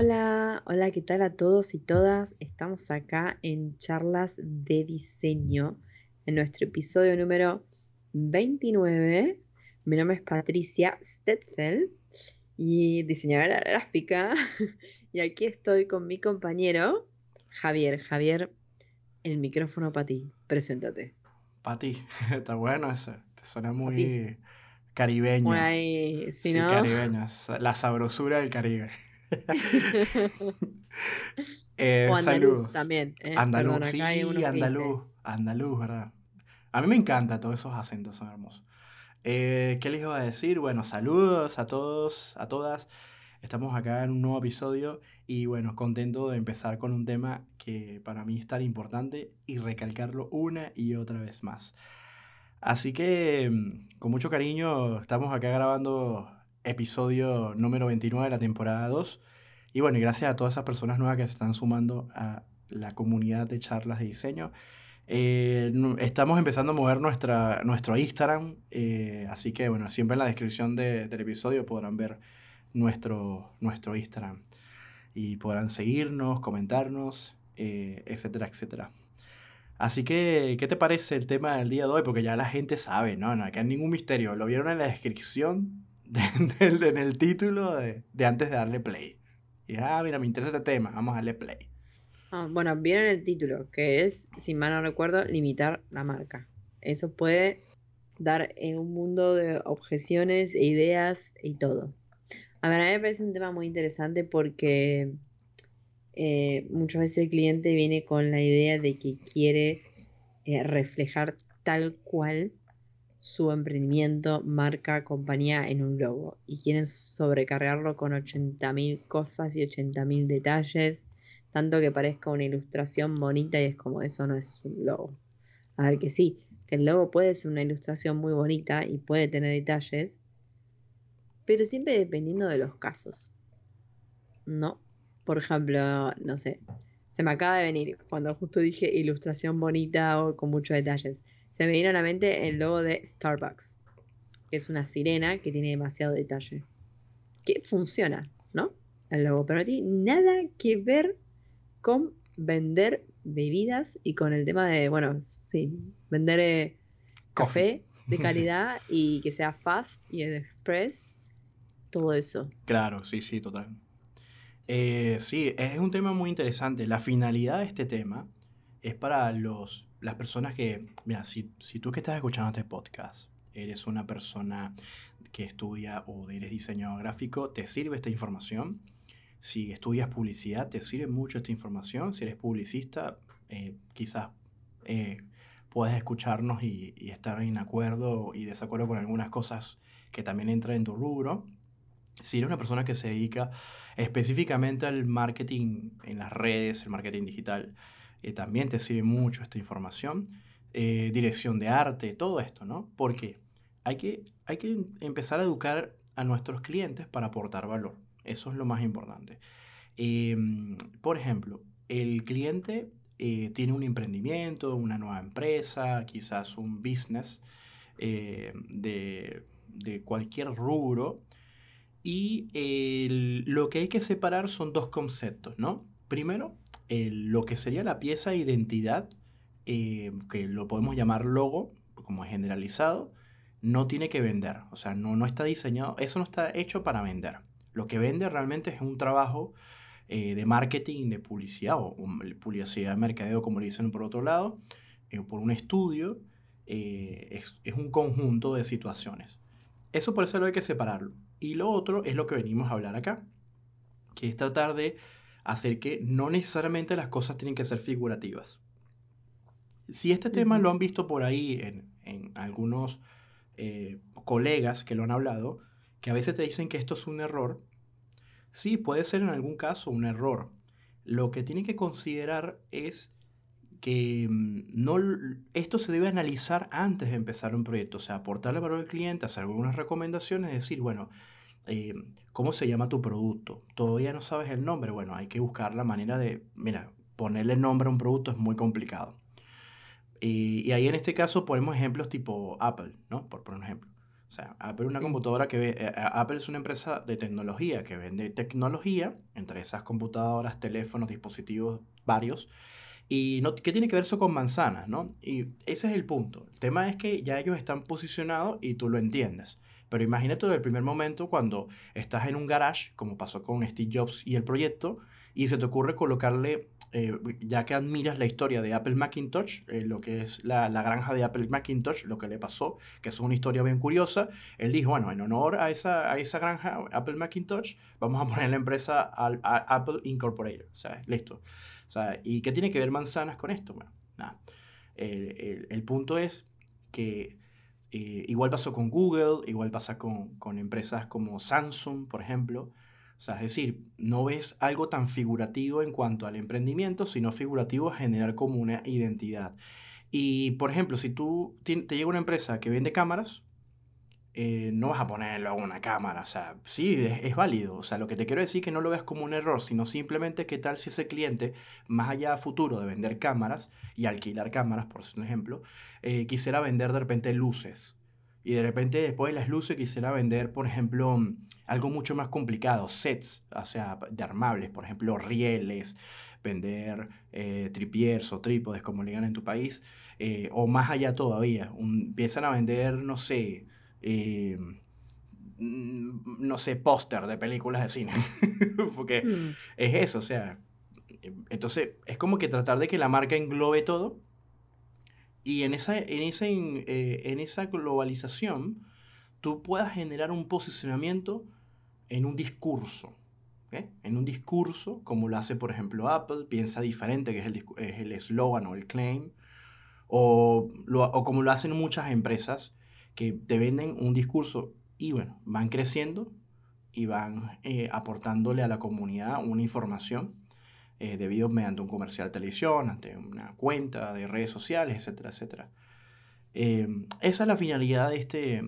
Hola, hola, ¿qué tal a todos y todas? Estamos acá en charlas de diseño, en nuestro episodio número 29. Mi nombre es Patricia Stetfeld y diseñadora gráfica. Y aquí estoy con mi compañero Javier. Javier, el micrófono para ti. Preséntate. Para ti. Está bueno eso. Te suena muy caribeño. Muy, sí, caribeño. La sabrosura del Caribe. Eh, o andaluz también. Eh, andaluz, sí, andaluz. Andaluz, ¿verdad? A mí me encanta, todos esos acentos son hermosos. Eh, ¿Qué les iba a decir? Bueno, saludos a todos, a todas. Estamos acá en un nuevo episodio y bueno, contento de empezar con un tema que para mí es tan importante y recalcarlo una y otra vez más. Así que mm, con mucho cariño estamos acá grabando episodio número 29 de la temporada 2. Y bueno, y gracias a todas esas personas nuevas que se están sumando a la comunidad de charlas de diseño. Eh, estamos empezando a mover nuestra, nuestro Instagram, eh, así que bueno, siempre en la descripción del episodio podrán ver nuestro, nuestro Instagram y podrán seguirnos, comentarnos, eh, etcétera, etcétera. Así que, ¿qué te parece el tema del día de hoy? Porque ya la gente sabe, no, no, hay ningún misterio. Lo vieron en la descripción, en el título de, de, antes de darle play. Y ah, mira, me interesa este tema, vamos a darle play. Ah, bueno, vieron el título, que es, si mal no recuerdo, limitar la marca. Eso puede dar un mundo de objeciones e ideas y todo. A ver, a mí me parece un tema muy interesante porque eh, muchas veces el cliente viene con la idea de que quiere eh, reflejar tal cual su emprendimiento, marca, compañía en un logo y quieren sobrecargarlo con 80.000 cosas y 80.000 detalles, tanto que parezca una ilustración bonita y es como eso no es un logo. A ver que sí, que el logo puede ser una ilustración muy bonita y puede tener detalles, pero siempre dependiendo de los casos. ¿No? Por ejemplo, no sé, se me acaba de venir cuando justo dije ilustración bonita o con muchos detalles. Se me vino a la mente el logo de Starbucks, que es una sirena que tiene demasiado detalle. Que funciona, ¿no? El logo, pero no tiene nada que ver con vender bebidas y con el tema de, bueno, sí, vender eh, café de calidad y que sea fast y express todo eso. Claro, sí, sí, total. Eh, sí, es un tema muy interesante. La finalidad de este tema es para los, las personas que, mira, si, si tú que estás escuchando este podcast eres una persona que estudia o eres diseñador gráfico, te sirve esta información. Si estudias publicidad, te sirve mucho esta información. Si eres publicista, eh, quizás eh, puedes escucharnos y, y, estar en acuerdo y desacuerdo con algunas cosas que también entran en tu rubro si eres una persona que se dedica específicamente al marketing en las redes, el marketing digital, eh, también te sirve mucho esta información. Eh, dirección de arte, todo esto, ¿no? Porque hay que, hay que empezar a educar a nuestros clientes para aportar valor. Eso es lo más importante. Em, por ejemplo, el cliente eh, tiene un emprendimiento, una nueva empresa, quizás un business de, de cualquier rubro y lo que hay que separar son dos conceptos, ¿no? Primero, lo que sería la pieza de identidad, eh, que lo podemos llamar logo, como generalizado, no tiene que vender. O sea, no, no está diseñado, eso no está hecho para vender. Lo que vende realmente es un trabajo eh, de marketing, de publicidad, o, publicidad de mercadeo, como le dicen por otro lado, eh, por un estudio. Es, es un conjunto de situaciones. Eso por eso lo hay que separarlo. Y lo otro es lo que venimos a hablar acá, que es tratar de hacer que no necesariamente las cosas tienen que ser figurativas. Si este tema lo han visto por ahí en, en algunos eh, colegas que lo han hablado, que a veces te dicen que esto es un error, sí, puede ser en algún caso un error. Lo que tienen que considerar es que mm, no, esto se debe analizar antes de empezar un proyecto, o sea, aportarle valor al cliente, hacer algunas recomendaciones, decir, bueno, eh, ¿cómo se llama tu producto? Todavía no sabes el nombre, bueno, hay que buscar la manera de, mira, ponerle nombre a un producto es muy complicado. Y, y ahí en este caso ponemos ejemplos tipo Apple, ¿no? Por, por ejemplo. O sea, Apple es una computadora que... Eh, Apple es una empresa de tecnología que vende tecnología, entre esas computadoras, teléfonos, dispositivos varios, y no, ¿qué tiene que ver eso con manzanas, no? Y ese es el punto. El tema es que ya ellos están posicionados y tú lo entiendes. Pero imagínate desde el primer momento cuando estás en un garage, como pasó con Steve Jobs y el proyecto, y se te ocurre colocarle, eh, ya que admiras la historia de Apple Macintosh, eh, lo que es la, la, granja de Apple Macintosh, lo que le pasó, que es una historia bien curiosa, él dijo, bueno, en honor a esa, a esa granja Apple Macintosh, vamos a poner la empresa Apple Incorporated. O sea, listo. O sea, ¿y qué tiene que ver manzanas con esto? Bueno, nada. El, el, punto es que eh, igual pasó con Google, igual pasa con, con, empresas como Samsung, por ejemplo. O sea, es decir, no ves algo tan figurativo en cuanto al emprendimiento, sino figurativo a generar como una identidad. Y, por ejemplo, si tú te llega una empresa que vende cámaras, eh, no vas a ponerlo a una cámara. O sea, sí, es, válido. O sea, lo que te quiero decir es que no lo veas como un error, sino simplemente qué tal si ese cliente, más allá a futuro de vender cámaras y alquilar cámaras, por ejemplo, eh, quisiera vender de repente luces. Y de repente después de las luces quisiera vender, por ejemplo, algo mucho más complicado, sets, o sea, de armables, por ejemplo, rieles, vender eh, tripiers o trípodes, como le digan en tu país, o más allá todavía, empiezan a vender, no sé, eh, no sé, póster de películas de cine. Porque mm. es eso, o sea. Entonces, es como que tratar de que la marca englobe todo. Y en esa, en eh, en esa globalización, tú puedas generar un posicionamiento en un discurso. En un discurso, como lo hace, por ejemplo, Apple, piensa diferente, que es el eslogan o el claim. O, o como lo hacen muchas empresas que te venden un discurso y bueno, van creciendo y van eh, aportándole a la comunidad una información eh, debido mediante un comercial de televisión, ante una cuenta de redes sociales, etcétera, etcétera. Em, esa es la finalidad de este,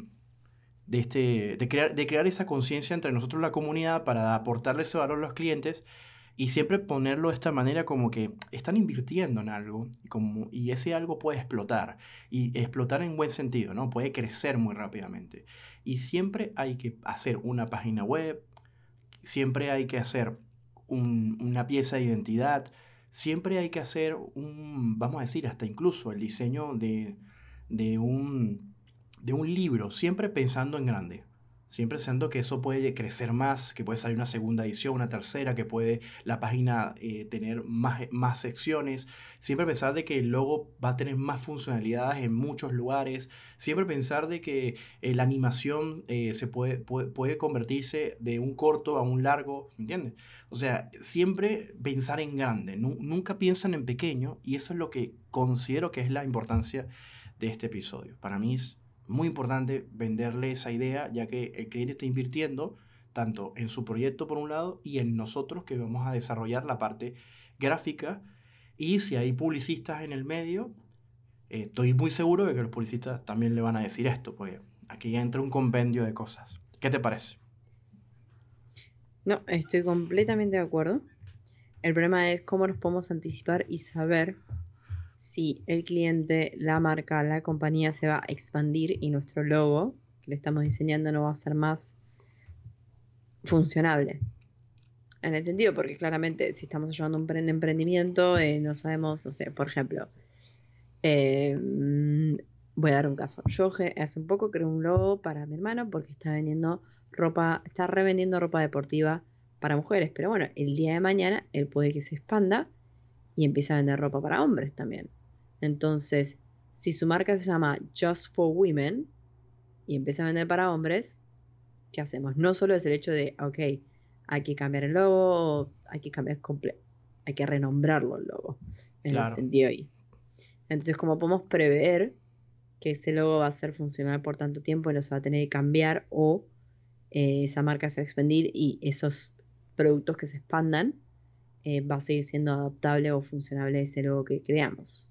de, este, de, crear, de crear esa conciencia entre nosotros la comunidad para aportarle ese valor a los clientes y siempre ponerlo de esta manera como que están invirtiendo en algo y ese algo puede explotar. Y explotar en buen sentido, ¿no? Puede crecer muy rápidamente. Y siempre hay que hacer una página web, siempre hay que hacer una pieza de identidad, siempre hay que hacer un, vamos a decir, hasta incluso el diseño de, de, un, de un libro, siempre pensando en grande. Siempre siento que eso puede crecer más, que puede salir una segunda edición, una tercera, que puede la página eh, tener más, más secciones. Siempre pensar de que el logo va a tener más funcionalidades en muchos lugares. Siempre pensar de que eh, la animación eh, se puede, puede, convertirse de un corto a un largo, ¿me entiendes? O sea, siempre pensar en grande, nunca piensan en pequeño y eso es lo que considero que es la importancia de este episodio. Para mí es muy importante venderle esa idea, ya que el cliente está invirtiendo tanto en su proyecto por un lado y en nosotros que vamos a desarrollar la parte gráfica. Y si hay publicistas en el medio, eh, estoy muy seguro de que los publicistas también le van a decir esto, pues aquí entra un compendio de cosas. ¿Qué te parece? No, estoy completamente de acuerdo. El problema es cómo nos podemos anticipar y saber si el cliente, la marca, la compañía se va a expandir y nuestro logo que le estamos diseñando no va a ser más funcionable. En el sentido, porque claramente si estamos ayudando a un emprendimiento, eh, no sabemos, no sé, por ejemplo, eh, voy a dar un caso. Yo hace un poco creé un logo para mi hermano porque está vendiendo ropa, está revendiendo ropa deportiva para mujeres, pero bueno, el día de mañana él puede que se expanda y empieza a vender ropa para hombres también. Entonces, si su marca se llama Just for Women y empieza a vender para hombres, ¿qué hacemos? No solo es el hecho de, ok, hay que cambiar el logo, hay que cambiar hay que renombrarlo el logo, en el sentido ahí. Entonces, como podemos prever que ese logo va a ser funcional por tanto tiempo y no se va a tener que cambiar o eh, esa marca se va a expandir y esos productos que se expandan eh, va a seguir siendo adaptable o funcionable ese logo que creamos.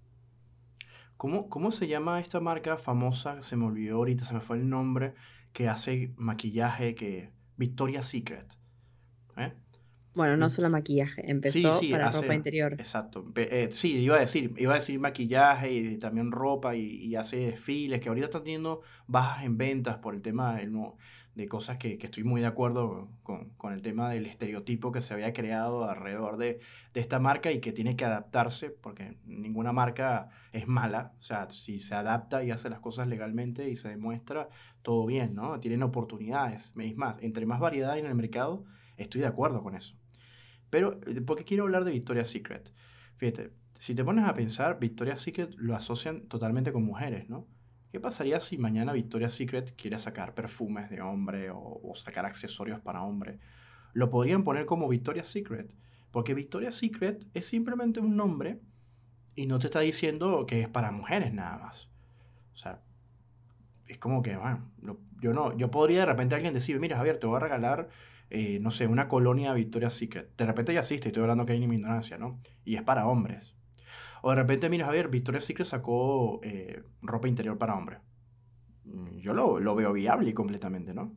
¿Cómo, ¿Cómo se llama esta marca famosa? Se me olvidó ahorita, se me fue el nombre, que hace maquillaje, que Victoria's Secret. ¿eh? Bueno, no solo maquillaje, empezó para ropa interior. Exacto. Eh, sí, iba a decir, iba a decir maquillaje y también ropa y, hace desfiles, que ahorita están teniendo bajas en ventas por el tema del de cosas que, estoy muy de acuerdo con, el tema del estereotipo que se había creado alrededor de, esta marca y que tiene que adaptarse, porque ninguna marca es mala, o sea, si se adapta y hace las cosas legalmente y se demuestra, todo bien, ¿no? Tienen oportunidades, es más, entre más variedad en el mercado, estoy de acuerdo con eso. Pero, eh, ¿por qué quiero hablar de Victoria's Secret? Fíjate, si te pones a pensar, Victoria's Secret lo asocian totalmente con mujeres, ¿no? ¿Qué pasaría si mañana Victoria's Secret quiere sacar perfumes de hombre o, sacar accesorios para hombre? Lo podrían poner como Victoria's Secret, porque Victoria's Secret es simplemente un nombre y no te está diciendo que es para mujeres nada más. O sea, es como que, bueno, yo no, yo podría de repente alguien decir, mira Javier, te voy a regalar, eh, no sé, una colonia Victoria's Secret. De repente ya existe, estoy hablando que hay ignorancia, ¿no? Y es para hombres. O de repente, mira, Javier, Victoria's Secret sacó eh, ropa interior para hombre. Mm, yo lo, lo, veo viable completamente, ¿no?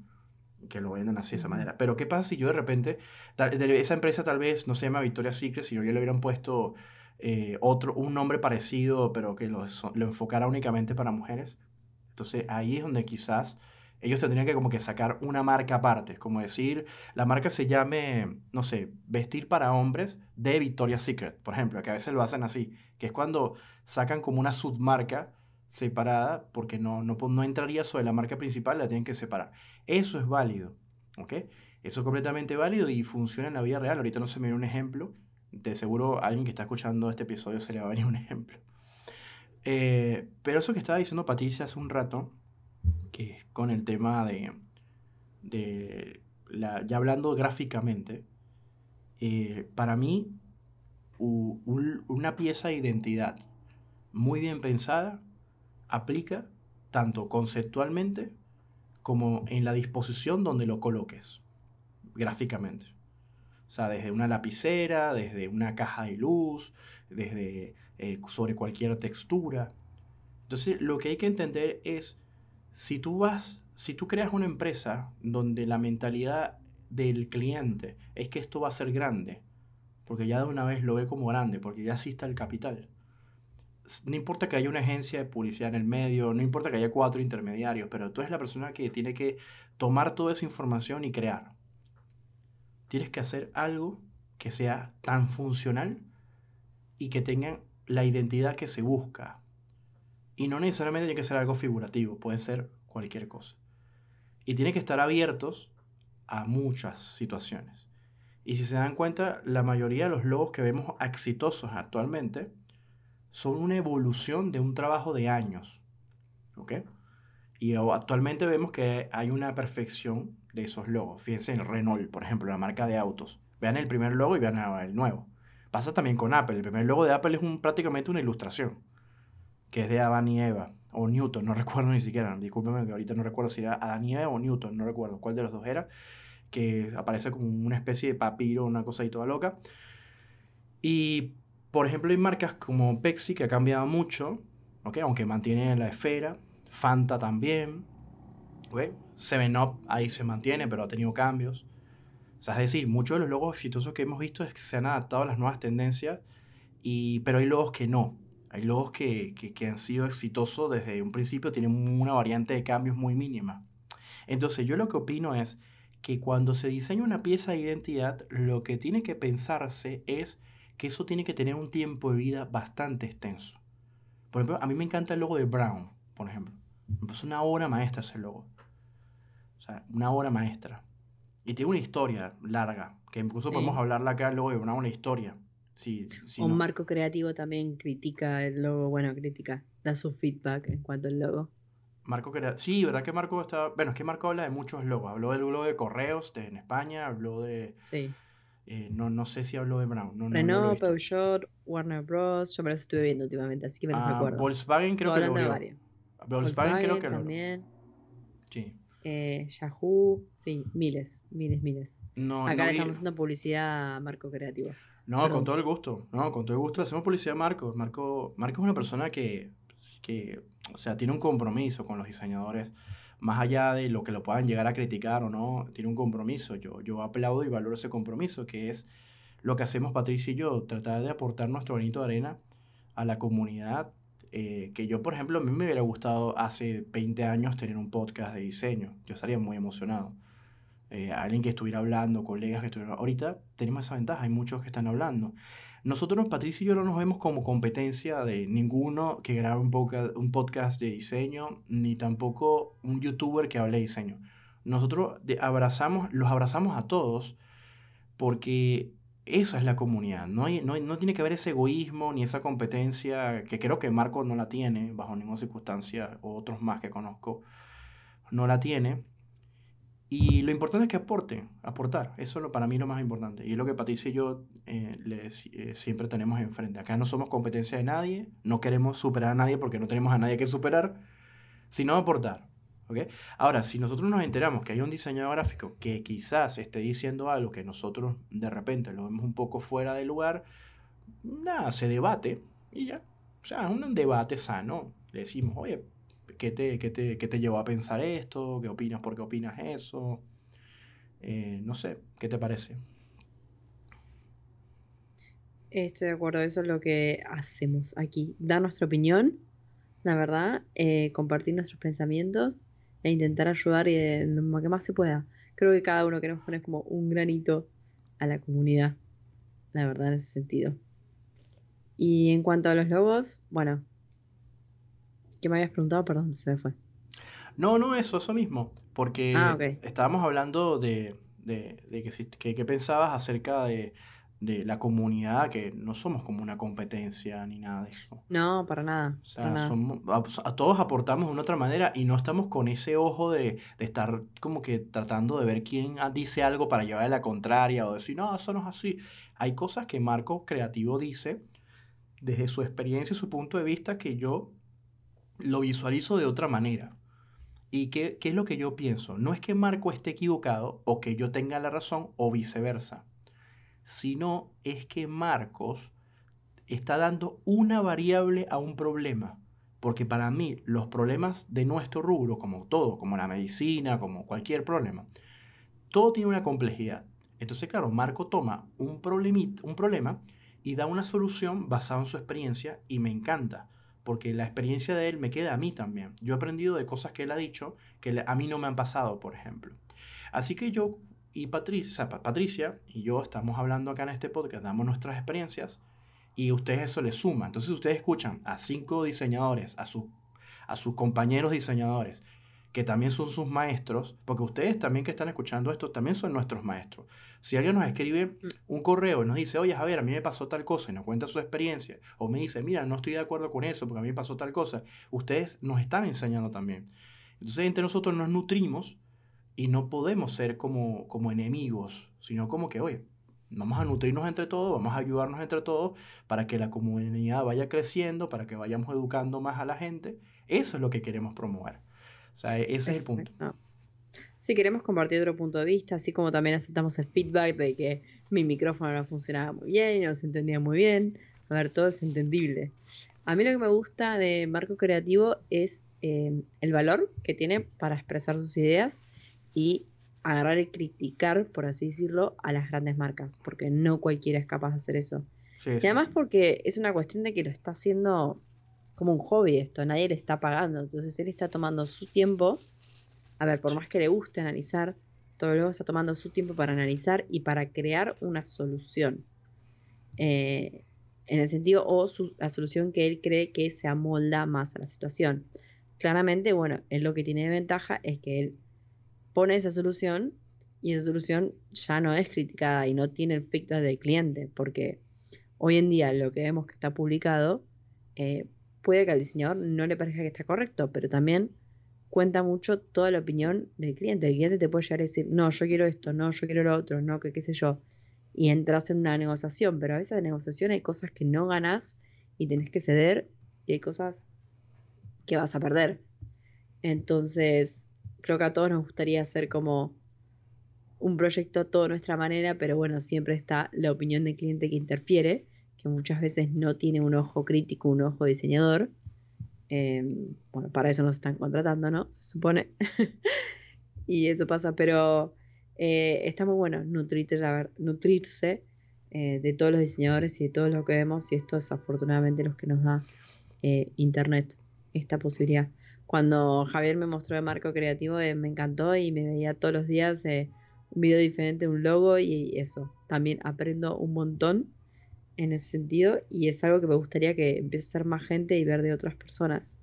Que lo vendan así de esa manera. Pero, ¿qué pasa si yo de repente, esa empresa tal vez no se llama Victoria's Secret, sino ya le hubieran puesto eh, otro, un nombre parecido, pero que lo, lo enfocara únicamente para mujeres? Entonces, ahí es donde quizás ellos tendrían que como que sacar una marca aparte, como decir, la marca se llame, no sé, vestir para hombres de Victoria's Secret, por ejemplo, que a veces lo hacen así, que es cuando sacan como una submarca separada, porque no, no, no entraría sobre la marca principal, la tienen que separar. Eso es válido, ¿ok? Eso es completamente válido y funciona en la vida real. Ahorita no se me viene un ejemplo, de seguro alguien que está escuchando este episodio se le va a venir un ejemplo. Eh, pero eso que estaba diciendo Patricia hace un rato, que es con el tema de, de la, ya hablando gráficamente, eh, para mí una pieza de identidad muy bien pensada aplica tanto conceptualmente como en la disposición donde lo coloques gráficamente. O sea, desde una lapicera, desde una caja de luz, desde eh, sobre cualquier textura. Entonces, lo que hay que entender es si tú vas, si tú creas una empresa donde la mentalidad del cliente es que esto va a ser grande, porque ya de una vez lo ve como grande, porque ya existe el capital. No importa que haya una agencia de publicidad en el medio, no importa que haya cuatro intermediarios, pero tú eres la persona que tiene que tomar toda esa información y crear. Tienes que hacer algo que sea tan funcional y que tenga la identidad que se busca. Y no necesariamente tiene que ser algo figurativo, puede ser cualquier cosa. Y tiene que estar abiertos a muchas situaciones. Y si se dan cuenta, la mayoría de los logos que vemos exitosos actualmente son una evolución de un trabajo de años. ¿Ok? Y actualmente vemos que hay una perfección de esos logos. Fíjense en Renault, por ejemplo, la marca de autos. Vean el primer logo y vean el nuevo. Pasa también con Apple. El primer logo de Apple es un, prácticamente una ilustración que es de Adán y Eva, o Newton, no recuerdo ni siquiera, discúlpeme que ahorita no recuerdo si era Adán y Eva o Newton, no recuerdo cuál de los dos era, que aparece como una especie de papiro, una cosa ahí toda loca. Y, por ejemplo, hay marcas como Pepsi que ha cambiado mucho, aunque mantiene la esfera, Fanta también, ¿okay? Seven Up ahí se mantiene, pero ha tenido cambios. O sea, es decir, muchos de los logos exitosos que hemos visto es que se han adaptado a las nuevas tendencias, y, pero hay logos que no. Hay logos que, que, han sido exitosos desde un principio, tienen una variante de cambios muy mínima. Entonces yo lo que opino es que cuando se diseña una pieza de identidad, lo que tiene que pensarse es que eso tiene que tener un tiempo de vida bastante extenso. Por ejemplo, a mí me encanta el logo de Brown, por ejemplo. Es una obra maestra ese logo. O sea, una obra maestra. Y tiene una historia larga, que incluso podemos hablarla acá luego de Brown, una historia. Un marco creativo también critica el logo, bueno, critica, da su feedback en cuanto al logo. Marco creativo, sí, ¿verdad que Marco está? Bueno, es que Marco habla de muchos logos. Habló del logo de Correos en España, habló de... Sí. Eh, no, no sé si habló de Brown. No, Renault, Peugeot, Warner Bros. Yo me los estuve viendo últimamente, así que me los ah, acuerdo. Volkswagen creo que lo Volkswagen, Volkswagen creo que también. Sí. Eh, Yahoo, sí, miles, miles, miles. No, Acá le estamos haciendo publicidad a Marco Creativo. No, con todo el gusto. No, con todo el gusto. Hacemos publicidad a Marco. Marco, Marco es una persona que, que, o sea, tiene un compromiso con los diseñadores más allá de lo que lo puedan llegar a criticar o no, tiene un compromiso. Yo, yo aplaudo y valoro ese compromiso, que es lo que hacemos Patricia y yo, tratar de aportar nuestro granito de arena a la comunidad. Eh, que yo, por ejemplo, a mí me hubiera gustado hace 20 años tener un podcast de diseño. Yo estaría muy emocionado. Eh, alguien que estuviera hablando, colegas que estuvieran... Ahorita tenemos esa ventaja, hay muchos que están hablando. Nosotros, Patricia y yo, no nos vemos como competencia de ninguno que grabe un podcast de diseño, ni tampoco un youtuber que hable de diseño. Nosotros abrazamos, los abrazamos a todos porque esa es la comunidad. No, hay, no, no, tiene que haber ese egoísmo ni esa competencia que creo que Marco no la tiene bajo ninguna circunstancia, o otros más que conozco, no la tiene. Y lo importante es que aporte, aportar. Eso es lo, para mí lo más importante. Y es lo que Patricia y yo eh, eh, siempre tenemos enfrente. Acá no somos competencia de nadie, no queremos superar a nadie porque no tenemos a nadie que superar, sino aportar. Ahora, si nosotros nos enteramos que hay un diseñador gráfico que quizás esté diciendo algo que nosotros de repente lo vemos un poco fuera de lugar, nada, se debate y ya. O sea, es un debate sano. Le decimos, oye, ¿Qué te, te, te llevó a pensar esto? ¿Qué opinas? ¿Por qué opinas eso? Eh, no sé, ¿qué te parece? Estoy de acuerdo, eso es lo que hacemos aquí. Dar nuestra opinión, la verdad, eh, compartir nuestros pensamientos e intentar ayudar y en lo que más se pueda. Creo que cada uno queremos poner como un granito a la comunidad, la verdad, en ese sentido. Y en cuanto a los logos, bueno, ¿Qué me habías preguntado? Perdón, se me fue. No, no, eso, eso mismo. Porque ah, estábamos hablando de, que, que, pensabas acerca de, la comunidad, que no somos como una competencia ni nada de eso. No, para nada. O sea, a, todos aportamos de una otra manera y no estamos con ese ojo de, estar como que tratando de ver quién dice algo para llevarle la contraria o decir, no, eso no es así. Hay cosas que Marco Creativo dice desde su experiencia y su punto de vista que yo lo visualizo de otra manera. ¿Y qué, qué, es lo que yo pienso? No es que Marco esté equivocado o que yo tenga la razón o viceversa, sino es que Marcos está dando una variable a un problema. Porque para mí los problemas de nuestro rubro, como todo, como la medicina, como cualquier problema, todo tiene una complejidad. Entonces, claro, Marco toma un, un problema y da una solución basada en su experiencia y me encanta porque la experiencia de él me queda a mí también. Yo he aprendido de cosas que él ha dicho que a mí no me han pasado, por ejemplo. Así que yo y Patricia, Patricia y yo estamos hablando acá en este podcast, damos nuestras experiencias y ustedes eso les suma. Entonces ustedes escuchan a cinco diseñadores, a, a sus compañeros diseñadores que también son sus maestros, porque ustedes también que están escuchando esto también son nuestros maestros. Si alguien nos escribe mm. un correo y nos dice, oye, Javier, a mí me pasó tal cosa y nos cuenta su experiencia, o me dice, mira, no estoy de acuerdo con eso porque a mí me pasó tal cosa, ustedes nos están enseñando también. Entonces, entre nosotros nos nutrimos y no podemos ser como, como enemigos, sino como que, oye, vamos a nutrirnos entre todos, vamos a ayudarnos entre todos para que la comunidad vaya creciendo, para que vayamos educando más a la gente. Eso es lo que queremos promover. O sea, ese es el punto. Si queremos compartir otro punto de vista, así como también aceptamos el feedback de que mi micrófono no funcionaba muy bien no se entendía muy bien. A ver, todo es entendible. A mí lo que me gusta de Marco Creativo es em, el valor que tiene para expresar sus ideas y agarrar y criticar, por así decirlo, a las grandes marcas, porque no cualquiera es capaz de hacer eso. y además porque es una cuestión de que lo está haciendo como un hobby esto, nadie le está pagando. Entonces él está tomando su tiempo, a ver, por más que le guste analizar, todo luego está tomando su tiempo para analizar y para crear una solución. Eh, en el sentido, o la solución que él cree que se amolda más a la situación. Claramente, bueno, él lo que tiene de ventaja es que él pone esa solución y esa solución ya no es criticada y no tiene el feedback del cliente, porque hoy en día lo que vemos que está publicado eh, puede que al diseñador no le parezca que está correcto, pero también cuenta mucho toda la opinión del cliente. El cliente te puede llegar a decir, no, yo quiero esto, no, yo quiero lo otro, no, que qué sé yo. Y entras en una negociación, pero a veces en negociación hay cosas que no ganas y tenés que ceder y hay cosas que vas a perder. Entonces, creo que a todos nos gustaría hacer como un proyecto a toda nuestra manera, pero bueno, siempre está la opinión del cliente que interfiere que muchas veces no tiene un ojo crítico, un ojo diseñador. Em, bueno, para eso nos están contratando, ¿no? Se supone. y eso pasa, pero eh, está muy bueno nutrirse, eh, de todos los diseñadores y de todo lo que vemos, y esto es afortunadamente lo que nos da eh, Internet, esta posibilidad. Cuando Javier me mostró el marco creativo, me encantó y me veía todos los días un video diferente, un logo y eso. También aprendo un montón en ese sentido y es algo que me gustaría que empiece a ser más gente y ver de otras personas.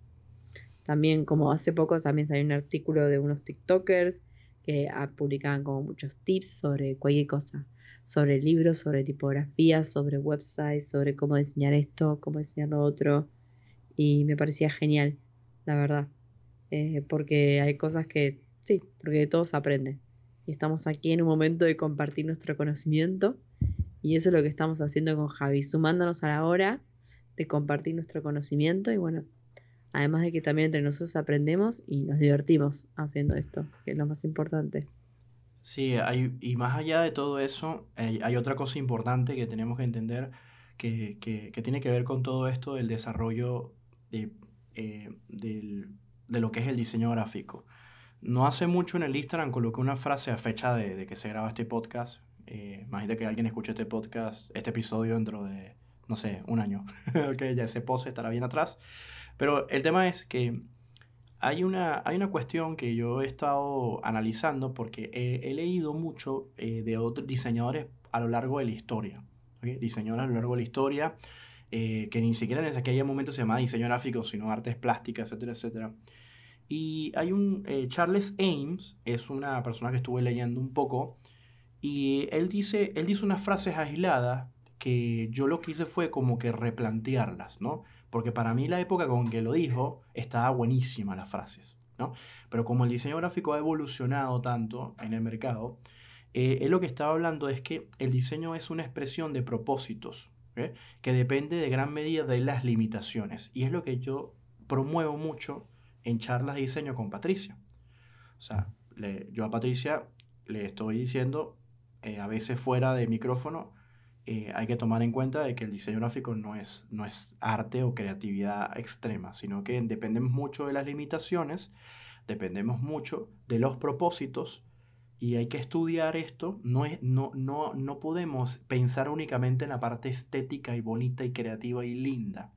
También como hace poco también salió un artículo de unos TikTokers que ah, publicaban como muchos tips sobre cualquier cosa, sobre libros, sobre tipografía, sobre websites, sobre cómo diseñar esto, cómo diseñar lo otro y me parecía genial, la verdad, eh, porque hay cosas que sí, porque todos aprenden y estamos aquí en un momento de compartir nuestro conocimiento y eso es lo que estamos haciendo con Javi, sumándonos a la hora de compartir nuestro conocimiento y bueno, además de que también entre nosotros aprendemos y nos divertimos haciendo esto, que es lo más importante. Sí, hay, y más allá de todo eso, hay, otra cosa importante que tenemos que entender que, tiene que ver con todo esto del desarrollo de, eh, de lo que es el diseño gráfico. No hace mucho en el Instagram coloqué una frase a fecha de, que se graba este podcast eh, imagínate que alguien escuche este podcast, este episodio dentro de, no sé, un año. ok, ya ese post estará bien atrás. Pero el tema es que hay una, hay una cuestión que yo he estado analizando porque he, leído mucho eh, de otros diseñadores a lo largo de la historia. ¿okay? Diseñadores a lo largo de la historia eh, que ni siquiera en aquel momento se llamaba diseño gráfico, sino artes plásticas, etcétera, etcétera. Y hay un eh, Charles Ames, es una persona que estuve leyendo un poco, y él dice, él dice unas frases aisladas que yo lo que hice fue como que replantearlas, ¿no? Porque para mí la época con que lo dijo estaba buenísima las frases, ¿no? Pero como el diseño gráfico ha evolucionado tanto en el mercado, eh, él lo que estaba hablando es que el diseño es una expresión de propósitos, ¿eh? que depende de gran medida de las limitaciones. Y es lo que yo promuevo mucho en charlas de diseño con Patricia. O sea, yo a Patricia le estoy diciendo eh, a veces fuera de micrófono, eh, hay que tomar en cuenta de que el diseño gráfico no es, no es arte o creatividad extrema, sino que dependemos mucho de las limitaciones, dependemos mucho de los propósitos y hay que estudiar esto. No, es, no, no, no podemos pensar únicamente en la parte estética y bonita y creativa y linda.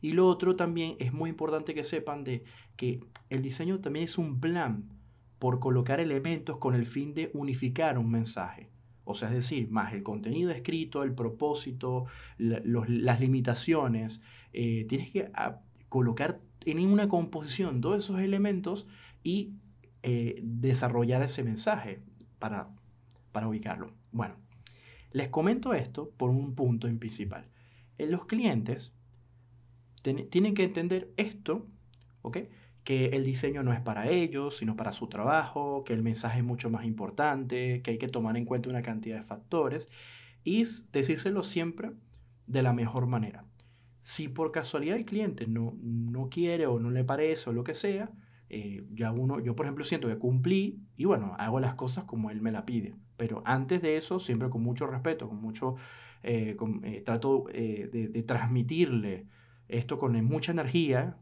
Y lo otro también es muy importante que sepan de que el diseño también es un plan por colocar elementos con el fin de unificar un mensaje. O sea, es decir, más el contenido escrito, el propósito, las limitaciones. Eh, tienes que colocar en una composición todos esos elementos y eh, desarrollar ese mensaje para, para ubicarlo. Bueno, les comento esto por un punto en principal. En los clientes tienen que entender esto, ¿ok? que el diseño no es para ellos, sino para su trabajo, que el mensaje es mucho más importante, que hay que tomar en cuenta una cantidad de factores y decírselo siempre de la mejor manera. Si por casualidad el cliente no, no quiere o no le parece o lo que sea, eh, ya uno, yo por ejemplo siento que cumplí y bueno, hago las cosas como él me la pide. Pero antes de eso, siempre con mucho respeto, con mucho, eh, eh, trato de, de, transmitirle esto con mucha energía.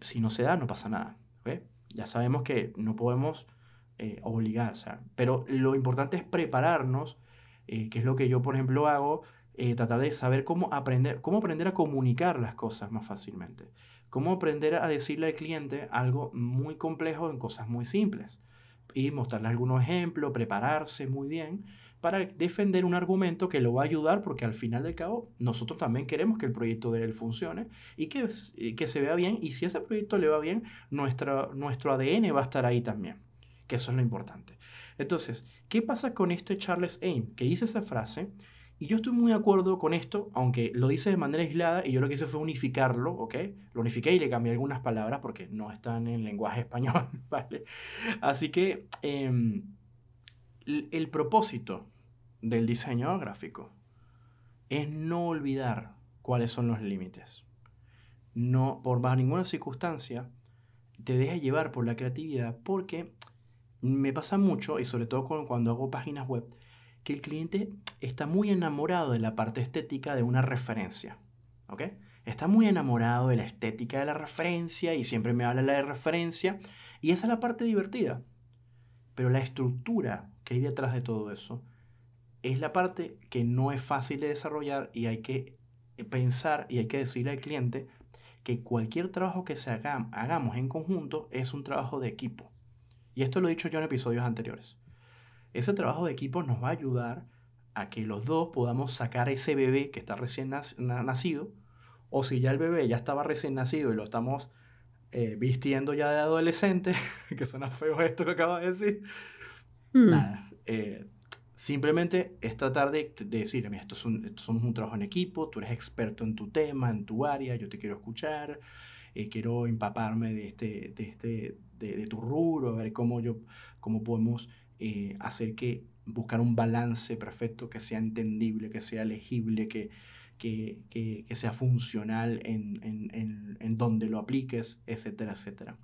si no se da, no pasa nada. Ya sabemos que no podemos eh, obligar, o sea, pero lo importante es prepararnos, eh, que es lo que yo, por ejemplo, hago, eh, tratar de saber cómo aprender, cómo aprender a comunicar las cosas más fácilmente, cómo aprender a decirle al cliente algo muy complejo en cosas muy simples y mostrarle algunos ejemplos, prepararse muy bien para defender un argumento que lo va a ayudar porque al final del cabo nosotros también queremos que el proyecto de él funcione y que, que se vea bien y si ese proyecto le va bien, nuestra, nuestro ADN va a estar ahí también, que eso es lo importante. Entonces, ¿qué pasa con este Charles Aim? Que dice esa frase y yo estoy muy de acuerdo con esto, aunque lo dice de manera aislada y yo lo que hice fue unificarlo, ¿ok? Lo unifiqué y le cambié algunas palabras porque no están en lenguaje español, ¿vale? Así que em, el propósito del diseño gráfico es no olvidar cuáles son los límites. No, por bajo ninguna circunstancia, te dejes llevar por la creatividad porque me pasa mucho, y sobre todo cuando hago páginas web, que el cliente está muy enamorado de la parte estética de una referencia. ¿ok? está muy enamorado de la estética de la referencia y siempre me habla de la referencia y esa es la parte divertida. Pero la estructura que hay detrás de todo eso es la parte que no es fácil de desarrollar y hay que pensar y hay que decirle al cliente que cualquier trabajo que se haga, hagamos en conjunto es un trabajo de equipo. Y esto lo he dicho yo en episodios anteriores. Ese trabajo de equipo nos va a ayudar a que los dos podamos sacar ese bebé que está recién nacido, o si ya el bebé ya estaba recién nacido y lo estamos eh, vistiendo ya de adolescente, que suena feo esto que acabo de decir, hmm. nada, eh, simplemente es tratar de, de decirle, mira, esto es, un, esto es un trabajo en equipo, tú eres experto en tu tema, en tu área, yo te quiero escuchar, eh, quiero empaparme de, este, de, este, de, de, tu rubro, a ver cómo, yo, cómo podemos hacer que buscar un balance perfecto que sea entendible, que sea legible, que, que, que, que sea funcional en, en, en, donde lo apliques, etcétera, etcétera.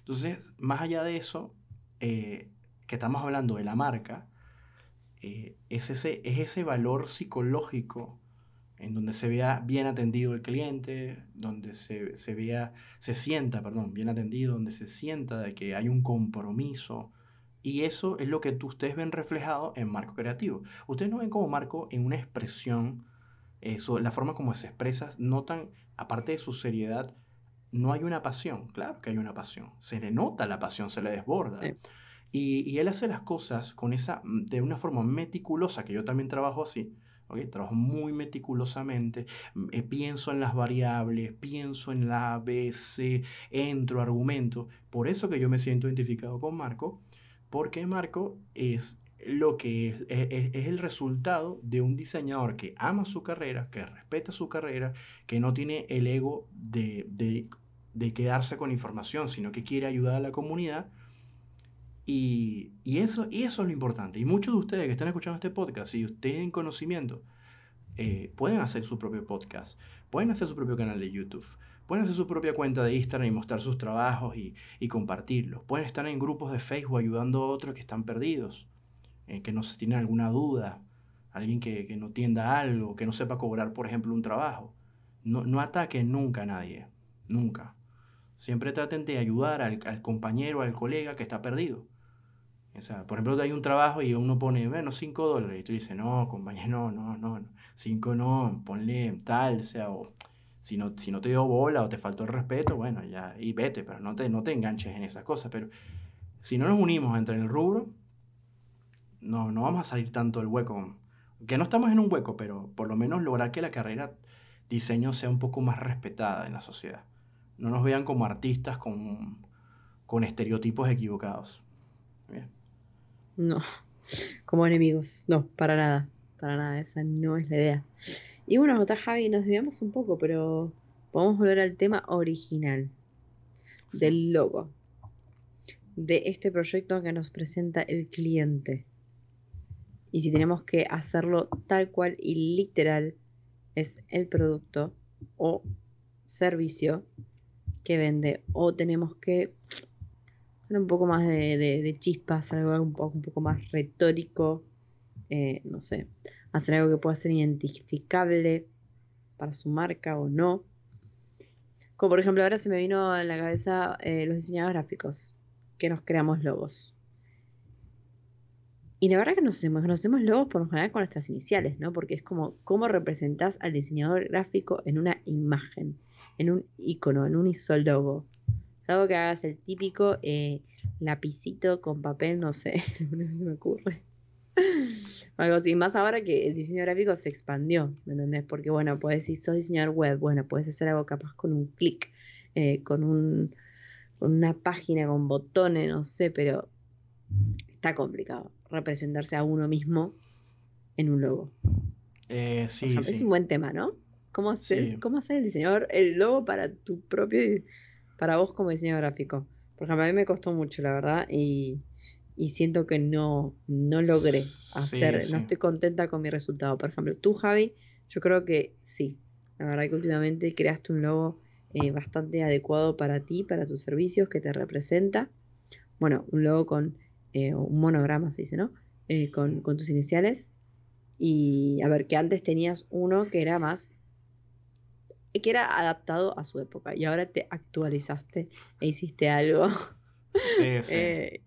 Entonces, más allá de eso, eh, que estamos hablando de la marca, eh, es, ese, es ese valor psicológico en donde se vea bien atendido el cliente, donde se, se vea, se sienta, perdón, bien atendido, donde se sienta de que hay un compromiso, y eso es lo que ustedes ven reflejado en Marco Creativo. Ustedes no ven como Marco en una expresión, eso, la forma como se expresa, notan, aparte de su seriedad, no hay una pasión. Claro que hay una pasión. Se le nota la pasión, se le desborda. Y, y, él hace las cosas con esa, mm, de una forma meticulosa, que yo también trabajo así. ¿okay? Trabajo muy meticulosamente, mm, eh, pienso en las variables, pienso en la ABC, entro argumento. Por eso que yo me siento identificado con Marco, porque Marco es lo que es, es, el resultado de un diseñador que ama su carrera, que respeta su carrera, que no tiene el ego de, de, de quedarse con información, sino que quiere ayudar a la comunidad. Y, y, eso, y eso es lo importante. Y muchos de ustedes que están escuchando este podcast, si ustedes tienen conocimiento, eh, pueden hacer su propio podcast, pueden hacer su propio canal de YouTube, Pueden hacer su propia cuenta de Instagram y mostrar sus trabajos y, y compartirlos. Pueden estar en grupos de Facebook ayudando a otros que están perdidos, eh, que no se tienen alguna duda, alguien que, que, no tienda algo, que no sepa cobrar, por ejemplo, un trabajo. No, no ataquen nunca a nadie, nunca. Siempre traten de ayudar al, al compañero, al colega que está perdido. Por ejemplo, hay un trabajo y uno pone, bueno, 5 dólares. Y tú dices, no, compañero, no, no, no, 5 no, ponle tal, o sea, o si no, si no te dio bola o te faltó el respeto, bueno, ya, y vete, pero no te, no te enganches en esas cosas. Pero si no nos unimos entre el rubro, no, no vamos a salir tanto del hueco. Que no estamos en un hueco, pero por lo menos lograr que la carrera diseño sea un poco más respetada en la sociedad. No nos vean como artistas con, con estereotipos equivocados. Bien. No, como enemigos, no, para nada, para nada, esa no es la idea. Y bueno, otra Javi, nos desviamos un poco, pero podemos volver al tema original del logo, de este proyecto que nos presenta el cliente. Y si tenemos que hacerlo tal cual y literal, es el producto o servicio que vende. O tenemos que hacer un poco más de, chispas, algo un poco, un poco más retórico, eh, no sé, hacer algo que pueda ser identificable para su marca o no. Como por ejemplo, ahora se me vino a la cabeza eh, los diseñadores gráficos, que nos creamos logos. Y la verdad que nos hacemos, nos hacemos logos por lo general con nuestras iniciales, ¿no? Porque es como cómo representás al diseñador gráfico en una imagen, en un icono, en un logo. Salvo que hagas el típico eh, lapicito con papel, no sé, no se me ocurre. Algo así, más ahora que el diseño gráfico se expandió, ¿me entendés? Porque bueno, puedes, si sos diseñador web, bueno, puedes hacer algo capaz con un clic, eh, con, un, una página, con botones, no sé, pero está complicado representarse a uno mismo en un logo. Eh, sí, Es un buen tema, ¿no? ¿Cómo hacer, ¿Cómo hacer el diseñador, el logo para tu propio, para vos como diseñador gráfico? Por ejemplo, a mí me costó mucho, la verdad, y y siento que no, no logré hacer, no estoy contenta con mi resultado. Por ejemplo, tú, Javi, yo creo que sí. La verdad que últimamente creaste un logo eh, bastante adecuado para ti, para tus servicios, que te representa. Bueno, un logo con eh, un monograma, se dice, ¿no? Eh, con, con tus iniciales. Y a ver, que antes tenías uno que era más que era adaptado a su época y ahora te actualizaste e hiciste algo. Sí, sí. Eh,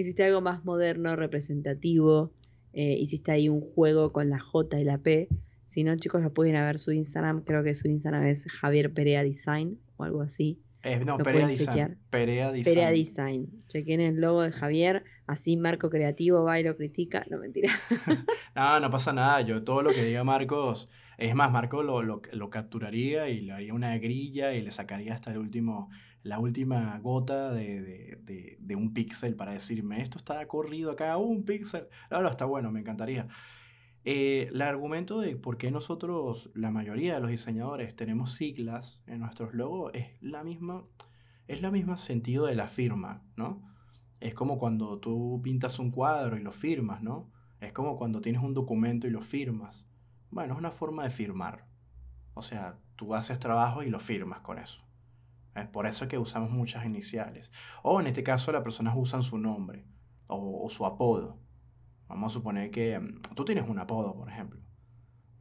hiciste algo más moderno, representativo. Eh, hiciste ahí un juego con la J y la P. Si no, chicos, lo pueden ver su Instagram. Creo que su Instagram es Javier Perea Design o algo así. Eh, no, Perea Design. Perea Design. Perea Design. Chequen el logo de Javier. Así Marco Creativo va y lo critica. No, mentira. no, no pasa nada. Yo todo lo que diga Marcos. Es más, Marco lo, lo, lo capturaría y le haría una grilla y le sacaría hasta el último la última gota de, un píxel para decirme, esto está corrido acá, un píxel. Ahora está bueno, me encantaría. Eh, el argumento de por qué nosotros, la mayoría de los diseñadores, tenemos siglas en nuestros logos es la misma, es la misma sentido de la firma, ¿no? Es como cuando tú pintas un cuadro y lo firmas, ¿no? Es como cuando tienes un documento y lo firmas. Bueno, es una forma de firmar. O sea, tú haces trabajo y lo firmas con eso. Es por eso que usamos muchas iniciales. O en este caso las personas usan su nombre o, su apodo. Vamos a suponer que mm, tú tienes un apodo, por ejemplo.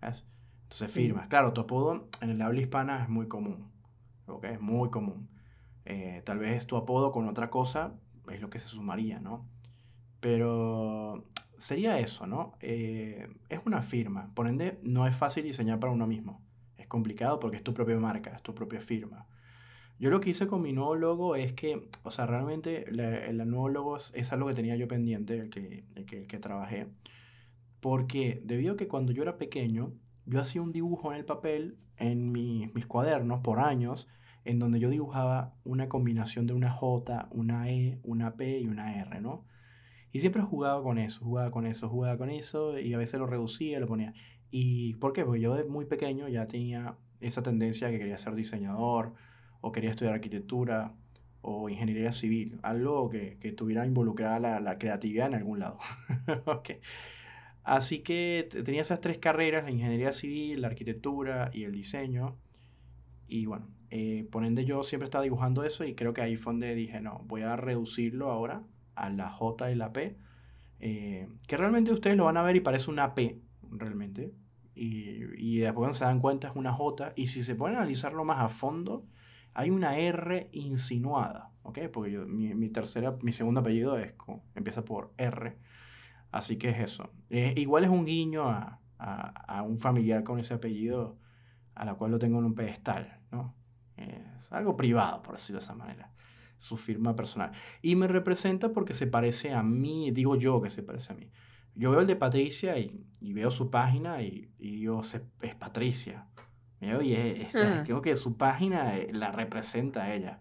Entonces firmas. Claro, tu apodo en el habla hispana es muy común. Es muy común. Eh, tal vez tu apodo con otra cosa es lo que se sumaría, ¿no? Pero sería eso, ¿no? Eh, es una firma. Por ende, no es fácil diseñar para uno mismo. Es complicado porque es tu propia marca, es tu propia firma. Yo lo que hice con mi nuevo logo es que, o sea, realmente el nuevo logo es, algo que tenía yo pendiente, el que, el que, trabajé. Porque debido a que cuando yo era pequeño, yo hacía un dibujo en el papel, en mis cuadernos, por años, en donde yo dibujaba una combinación de una J, una E, una P y una R, ¿no? Y siempre jugaba con eso, jugaba con eso, jugaba con eso, y a veces lo reducía, lo ponía. ¿Y por qué? Porque yo de muy pequeño ya tenía esa tendencia que quería ser diseñador, o quería estudiar arquitectura o ingeniería civil, algo que, que tuviera involucrada la, la, creatividad en algún lado. okay. Así que tenía esas tres carreras, la ingeniería civil, la arquitectura y el diseño. Y bueno, eh, por ende yo siempre estaba dibujando eso y creo que ahí fue donde dije, no, voy a reducirlo ahora a la J y la P. Eh, que realmente ustedes lo van a ver y parece una P, realmente. Y, y después cuando se dan cuenta es una J. Y si se pueden analizarlo más a fondo, hay una R insinuada, ¿ok? Porque yo, mi, tercera, mi segundo apellido es, empieza por R, así que es eso. igual es un guiño a, un familiar con ese apellido, a la cual lo tengo en un pedestal, ¿no? Es algo privado, por decirlo de esa manera, su firma personal. Y me representa porque se parece a mí, digo yo que se parece a mí. Yo veo el de Patricia y, veo su página y, y digo, es Patricia. Y es, creo que su página eh, la representa a ella.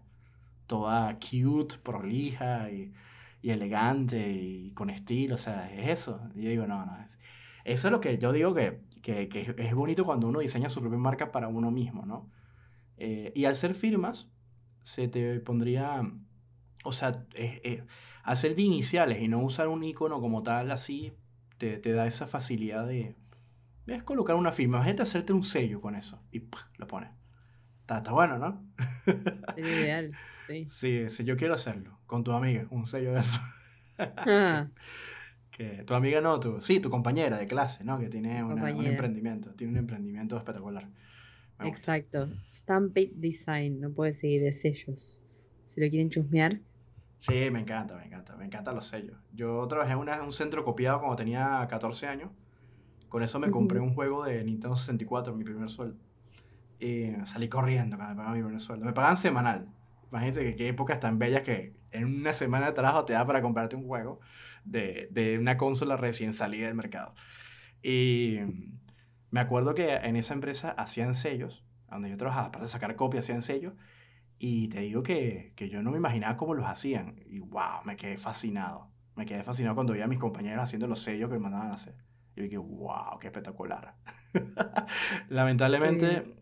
Toda cute, prolija y, y, elegante y con estilo. O sea, es eso. Y yo digo, no, no. Es, eso es lo que yo digo que, que, que, es bonito cuando uno diseña su propia marca para uno mismo, ¿no? Eh, y al ser firmas, se te pondría. O sea, hacer de iniciales y no usar un icono como tal así, te, te da esa facilidad de es colocar una firma. Imagínate hacerte un sello con eso y lo pones. Está, bueno, ¿no? Es ideal, sí. sí. yo quiero hacerlo con tu amiga, un sello de eso. Ah. que tu amiga no, tu, sí, tu compañera de clase, ¿no? Que tiene un emprendimiento, tiene un emprendimiento espectacular. Exacto. Stampede Design, no puede seguir de sellos. Si lo quieren chusmear. Sí, me encanta, me encanta, me encantan los sellos. Yo trabajé en un centro copiado cuando tenía 14 años con eso me compré un juego de Nintendo 64, mi primer sueldo. Y salí corriendo cuando me pagaban mi primer sueldo. Me pagaban semanal. Imagínate que qué épocas tan bellas que en una semana de trabajo te da para comprarte un juego de, de una consola recién salida del mercado. Y me acuerdo que en esa empresa hacían sellos, donde yo trabajaba, para sacar copias hacían sellos. Y te digo que, que, yo no me imaginaba cómo los hacían. Y wow, me quedé fascinado. Me quedé fascinado cuando vi a mis compañeros haciendo los sellos que me mandaban a hacer. Y dije, wow, qué espectacular. Lamentablemente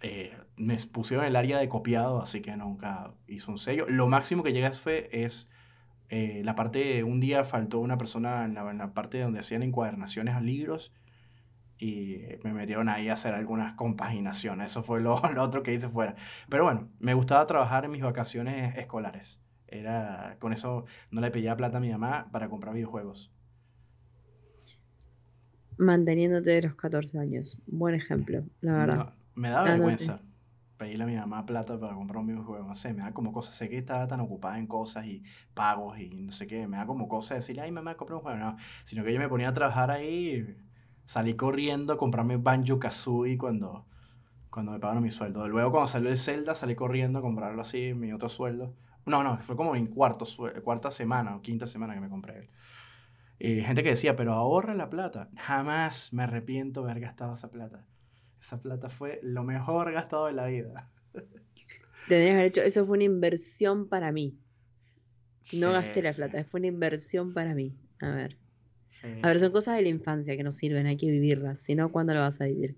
eh, me pusieron en el área de copiado, así que nunca hice un sello. Lo máximo que llegué fue es eh, la parte, un día faltó una persona en la, en la parte donde hacían encuadernaciones a libros y me metieron ahí a hacer algunas compaginaciones. Eso fue lo, lo, otro que hice fuera. Pero bueno, me gustaba trabajar en mis vacaciones escolares. Era, con eso no le pedía plata a mi mamá para comprar videojuegos manteniéndote de los 14 años. Buen ejemplo, la verdad. me da vergüenza. pedirle a mi mamá plata para comprar un videojuego. No sé, me da como cosas. Sé que estaba tan ocupada en cosas y pagos y no sé qué. Me da como cosa decirle, ay, mamá, compré un juego. No, sino que yo me ponía a trabajar ahí. Salí corriendo a comprarme Banjo Kazooie cuando, cuando me pagaron mi sueldo. Luego, cuando salió el Zelda, salí corriendo a comprarlo así, mi otro sueldo. No, no, fue como en cuarto, cuarta semana o quinta semana que me compré él. Y gente que decía, pero ahorra la plata. Jamás me arrepiento de haber gastado esa plata. Esa plata fue lo mejor gastado de la vida. Tendrías que haber hecho, eso fue una inversión para mí. No gasté la plata, fue una inversión para mí. A ver. a ver, son cosas de la infancia que nos sirven, hay que vivirlas. Si no, ¿cuándo lo vas a vivir?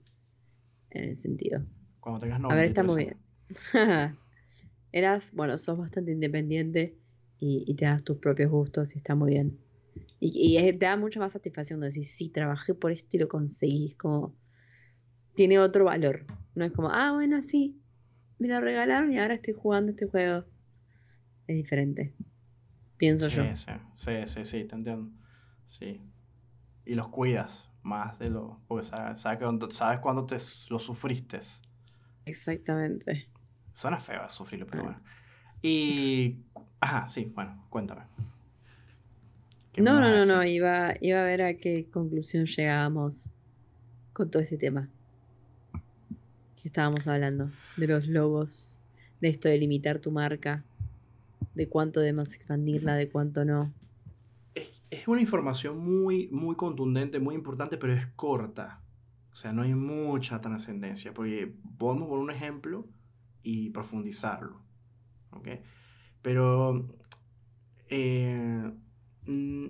En el sentido. Cuando tengas A ver, está muy bien. Eras, bueno, sos bastante independiente y, te das tus propios gustos y está muy bien. Y, y, te da mucha más satisfacción de decir, sí, trabajé por esto y lo conseguí. Como, tiene otro valor. No es como, ah, bueno, sí, me lo regalaron y ahora estoy jugando este juego. Es diferente. Pienso yo. Sí, sí, sí, sí, te entiendo. Sí. Y los cuidas más de lo. Porque sabes, sabes, sabes cuándo te lo sufriste. Exactamente. Suena feo sufrirlo, pero bueno. Y. Ajá, sí, bueno, cuéntame. No, no, no, no, iba, iba a ver a qué conclusión llegábamos con todo ese tema estábamos hablando, de los logos, de esto de limitar tu marca, de cuánto debemos expandirla, de cuánto no. Es, una información muy, muy contundente, muy importante, pero es corta. O sea, no hay mucha trascendencia, porque podemos poner un ejemplo y profundizarlo. Pero eh, mm,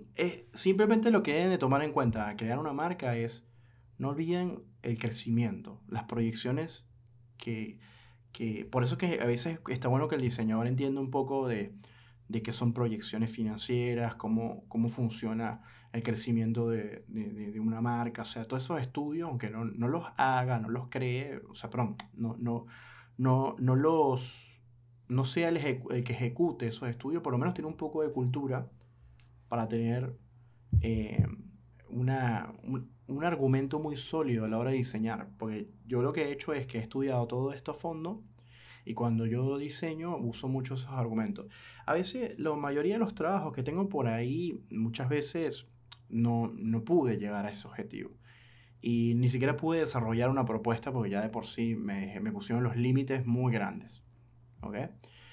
simplemente lo que deben de tomar en cuenta. Crear una marca es no olviden el crecimiento, las proyecciones que, que, por eso que a veces está bueno que el diseñador entienda un poco de, de qué son proyecciones financieras, cómo, cómo funciona el crecimiento de, de, de, una marca, o sea, todos esos estudios, aunque no, no los haga, no los cree, o sea, perdón, no, no, no, no los, no sea el, el, que ejecute esos estudios, por lo menos tiene un poco de cultura para tener eh, una, un argumento muy sólido a la hora de diseñar, porque yo lo que he hecho es que he estudiado todo esto a fondo y cuando yo diseño uso muchos esos argumentos. A veces la mayoría de los trabajos que tengo por ahí, muchas veces no, no pude llegar a ese objetivo. Y ni siquiera pude desarrollar una propuesta porque ya de por sí me, me pusieron los límites muy grandes. ¿Ok?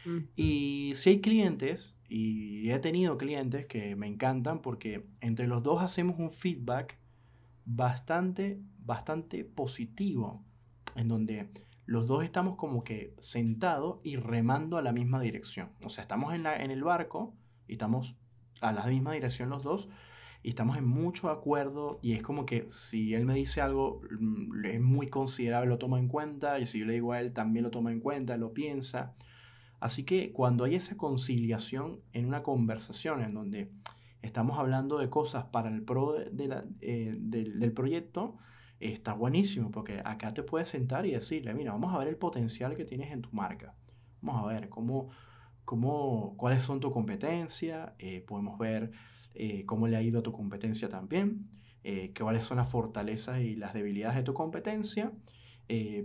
Mm. Y si hay clientes, y he tenido clientes que me encantan porque entre los dos hacemos un feedback bastante, bastante positivo, en donde los dos estamos como que sentados y remando a la misma dirección. O sea, estamos en, la, en el barco y estamos a la misma dirección los dos y estamos en mucho acuerdo y es como que si él me dice algo mm, es muy considerable, lo toma en cuenta y si yo le digo a él también lo toma en cuenta, lo piensa. Así que cuando hay esa conciliación en una conversación en donde estamos hablando de cosas para el pro de eh, del, proyecto, está buenísimo porque acá te puedes sentar y decirle, mira, vamos a ver el potencial que tienes en tu marca. Vamos a ver cómo, cómo, cuáles son tu competencia, eh, podemos ver eh, cómo le ha ido a tu competencia también, cuáles son las fortalezas y las debilidades de tu competencia.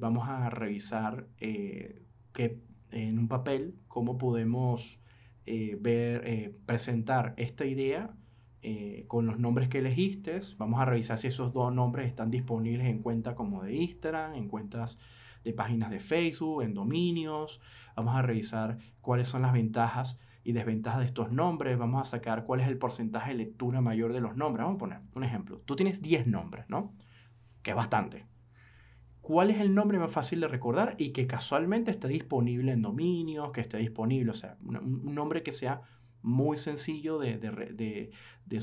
vamos a revisar que, en un papel cómo podemos eh, ver, eh, presentar esta idea eh, con los nombres que elegiste. Vamos a revisar si esos dos nombres están disponibles en cuentas como de Instagram, en cuentas de páginas de Facebook, en dominios. Vamos a revisar cuáles son las ventajas y desventajas de estos nombres. Vamos a sacar cuál es el porcentaje de lectura mayor de los nombres. Vamos a poner un ejemplo. Tú tienes 10 nombres, ¿no? Que es bastante cuál es el nombre más fácil de recordar y que casualmente esté disponible en dominios, que esté disponible, o sea, un, nombre que sea muy sencillo de,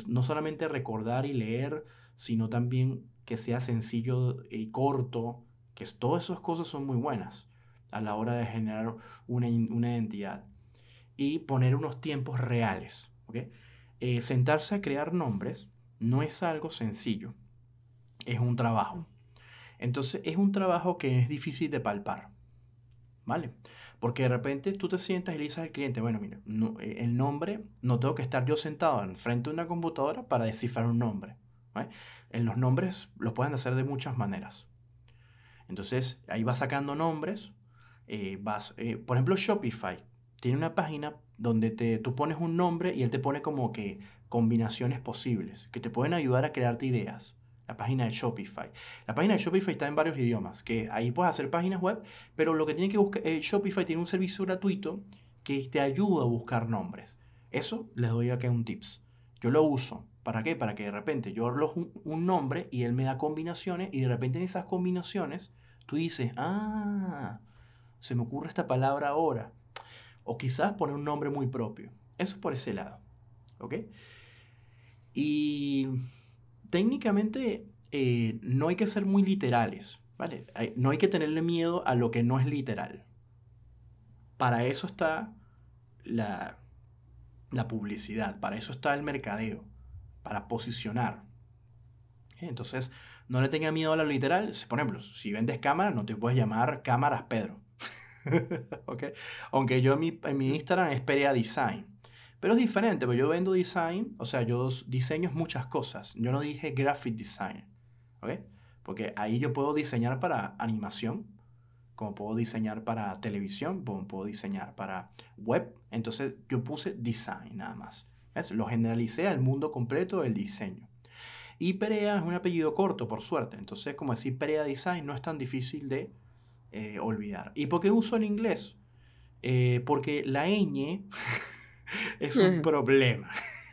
no solamente recordar y leer, sino también que sea sencillo y corto, que todas esas cosas son muy buenas a la hora de generar una, una identidad. Y poner unos tiempos reales. ¿okay? Eh, sentarse a crear nombres no es algo sencillo, es un trabajo. Entonces es un trabajo que es difícil de palpar, ¿vale? Porque de repente tú te sientas y le dices al cliente, bueno, mira, eh, el nombre, no tengo que estar yo sentado enfrente de una computadora para descifrar un nombre. En los nombres los pueden hacer de muchas maneras. Entonces ahí va sacando nombres eh, vas, eh, por ejemplo, Shopify tiene una página donde te, tú pones un nombre y él te pone como que combinaciones posibles que te pueden ayudar a crearte ideas. La página de Shopify. La página de Shopify está en varios idiomas, que ahí puedes hacer páginas web, pero lo que tiene que buscar, eh, Shopify tiene un servicio gratuito que te ayuda a buscar nombres. Eso les doy acá un tips. Yo lo uso. ¿Para qué? Para que de repente yo arrojo un, un nombre y él me da combinaciones y de repente en esas combinaciones tú dices, ah, se me ocurre esta palabra ahora. O quizás poner un nombre muy propio. Eso es por ese lado. ¿Ok? Y técnicamente eh, no hay que ser muy literales. ¿vale? no hay que tenerle miedo a lo que no es literal. Para eso está la, publicidad, para eso está el mercadeo, para posicionar. Entonces, no le tenga miedo a lo literal. Por ejemplo, si vendes cámaras, no te puedes llamar cámaras Pedro. Aunque yo en mi, en Instagram es Perea Design. Pero es diferente, porque yo vendo design, o sea, yo diseño muchas cosas. Yo no dije graphic design, ¿ok? Porque ahí yo puedo diseñar para animación, como puedo diseñar para televisión, como puedo diseñar para web. Entonces yo puse design nada más. Lo generalicé al mundo completo del diseño. Y Perea es un apellido corto, por suerte. Entonces, como decir Perea Design no es tan difícil de eh, olvidar. ¿Y por qué uso el inglés? Eh, porque la ñ es un problema.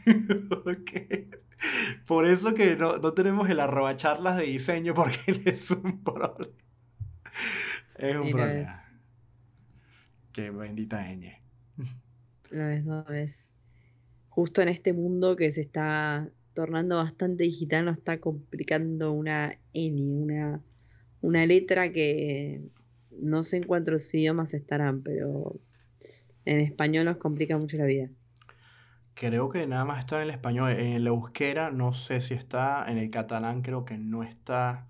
Por eso que no, no, tenemos el arroba charlas de diseño porque es un problema. Es un problema. Qué bendita ñ. No es, no es. Justo en este mundo que se está tornando bastante digital, nos está complicando una N, una, una letra que no sé en cuántos idiomas estarán, pero en español nos complica mucho la vida. Creo que nada más está en el español. En el euskera no sé si está. En el catalán creo que no está.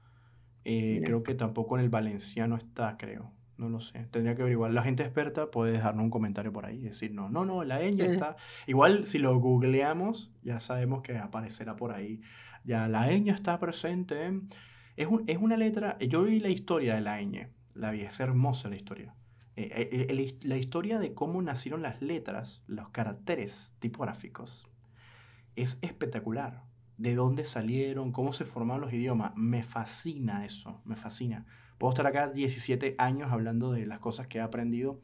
Eh, creo que tampoco en el valenciano está, creo. No lo sé. Tendría que averiguar. La gente experta puede dejarnos un comentario por ahí y decir, no, no, no, la ñ está. Igual si lo googleamos, ya sabemos que aparecerá por ahí. Ya la ñ está presente. Es, es una letra. Yo vi la historia de la ñ la vi, es hermosa la historia. Eh, eh, la historia de cómo nacieron las letras, los caracteres tipográficos, es espectacular. De dónde salieron, cómo se formaron los idiomas. Me fascina eso, me fascina. Puedo estar acá 17 años hablando de las cosas que he aprendido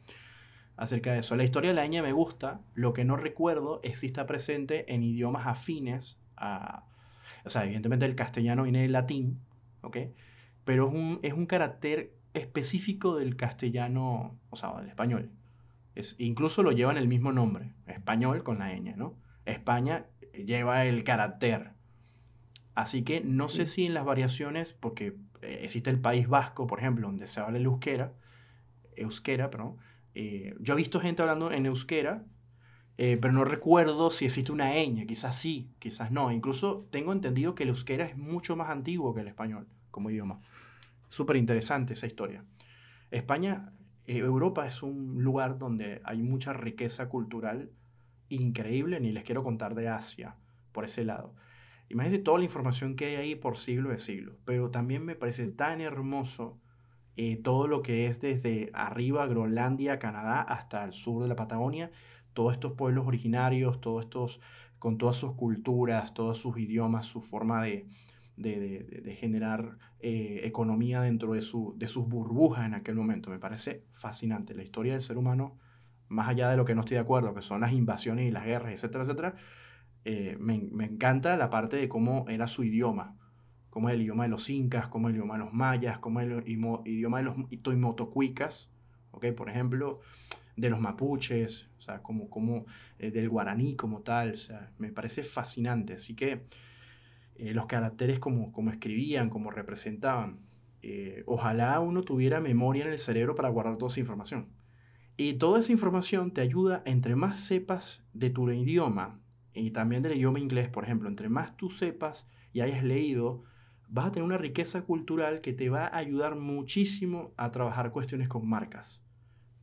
acerca de eso. La historia de la ñ me gusta, lo que no recuerdo es si está presente en idiomas afines a... O sea, evidentemente el castellano viene del latín, ¿ok? Pero es un, es un carácter específico del castellano, o sea, del español. Es, incluso lo llevan el mismo nombre, español con la ñ, ¿no? España lleva el carácter. Así que no sé si en las variaciones, porque eh, existe el País Vasco, por ejemplo, donde se habla el euskera, euskera, perdón. Eh, yo he visto gente hablando en euskera, eh, pero no recuerdo si existe una ñ, quizás sí, quizás no. Incluso tengo entendido que el euskera es mucho más antiguo que el español como idioma. Súper interesante esa historia. España, eh, Europa es un lugar donde hay mucha riqueza cultural increíble, ni les quiero contar de Asia, por ese lado. Imagínense toda la información que hay ahí por siglo de siglo, pero también me parece tan hermoso eh, todo lo que es desde arriba, Groenlandia, Canadá, hasta el sur de la Patagonia, todos estos pueblos originarios, todos estos, con todas sus culturas, todos sus idiomas, su forma de, de, generar eh, economía dentro de, su, de sus burbujas en aquel momento. Me parece fascinante. La historia del ser humano, más allá de lo que no estoy de acuerdo, que son las invasiones y las guerras, etcétera, etcétera, eh, me, me, encanta la parte de cómo era su idioma, cómo es el idioma de los incas, cómo es el idioma de los mayas, cómo es el idioma de los toimotocuicas, ¿ok? Por ejemplo, de los mapuches, o sea, como, como eh, del guaraní como tal, o sea, me parece fascinante. Así que eh, los caracteres como, como escribían, como representaban. Eh, ojalá uno tuviera memoria en el cerebro para guardar toda esa información. Y toda esa información te ayuda, entre más sepas de tu idioma, y también del idioma inglés, por ejemplo, entre más tú sepas y hayas leído, vas a tener una riqueza cultural que te va a ayudar muchísimo a trabajar cuestiones con marcas.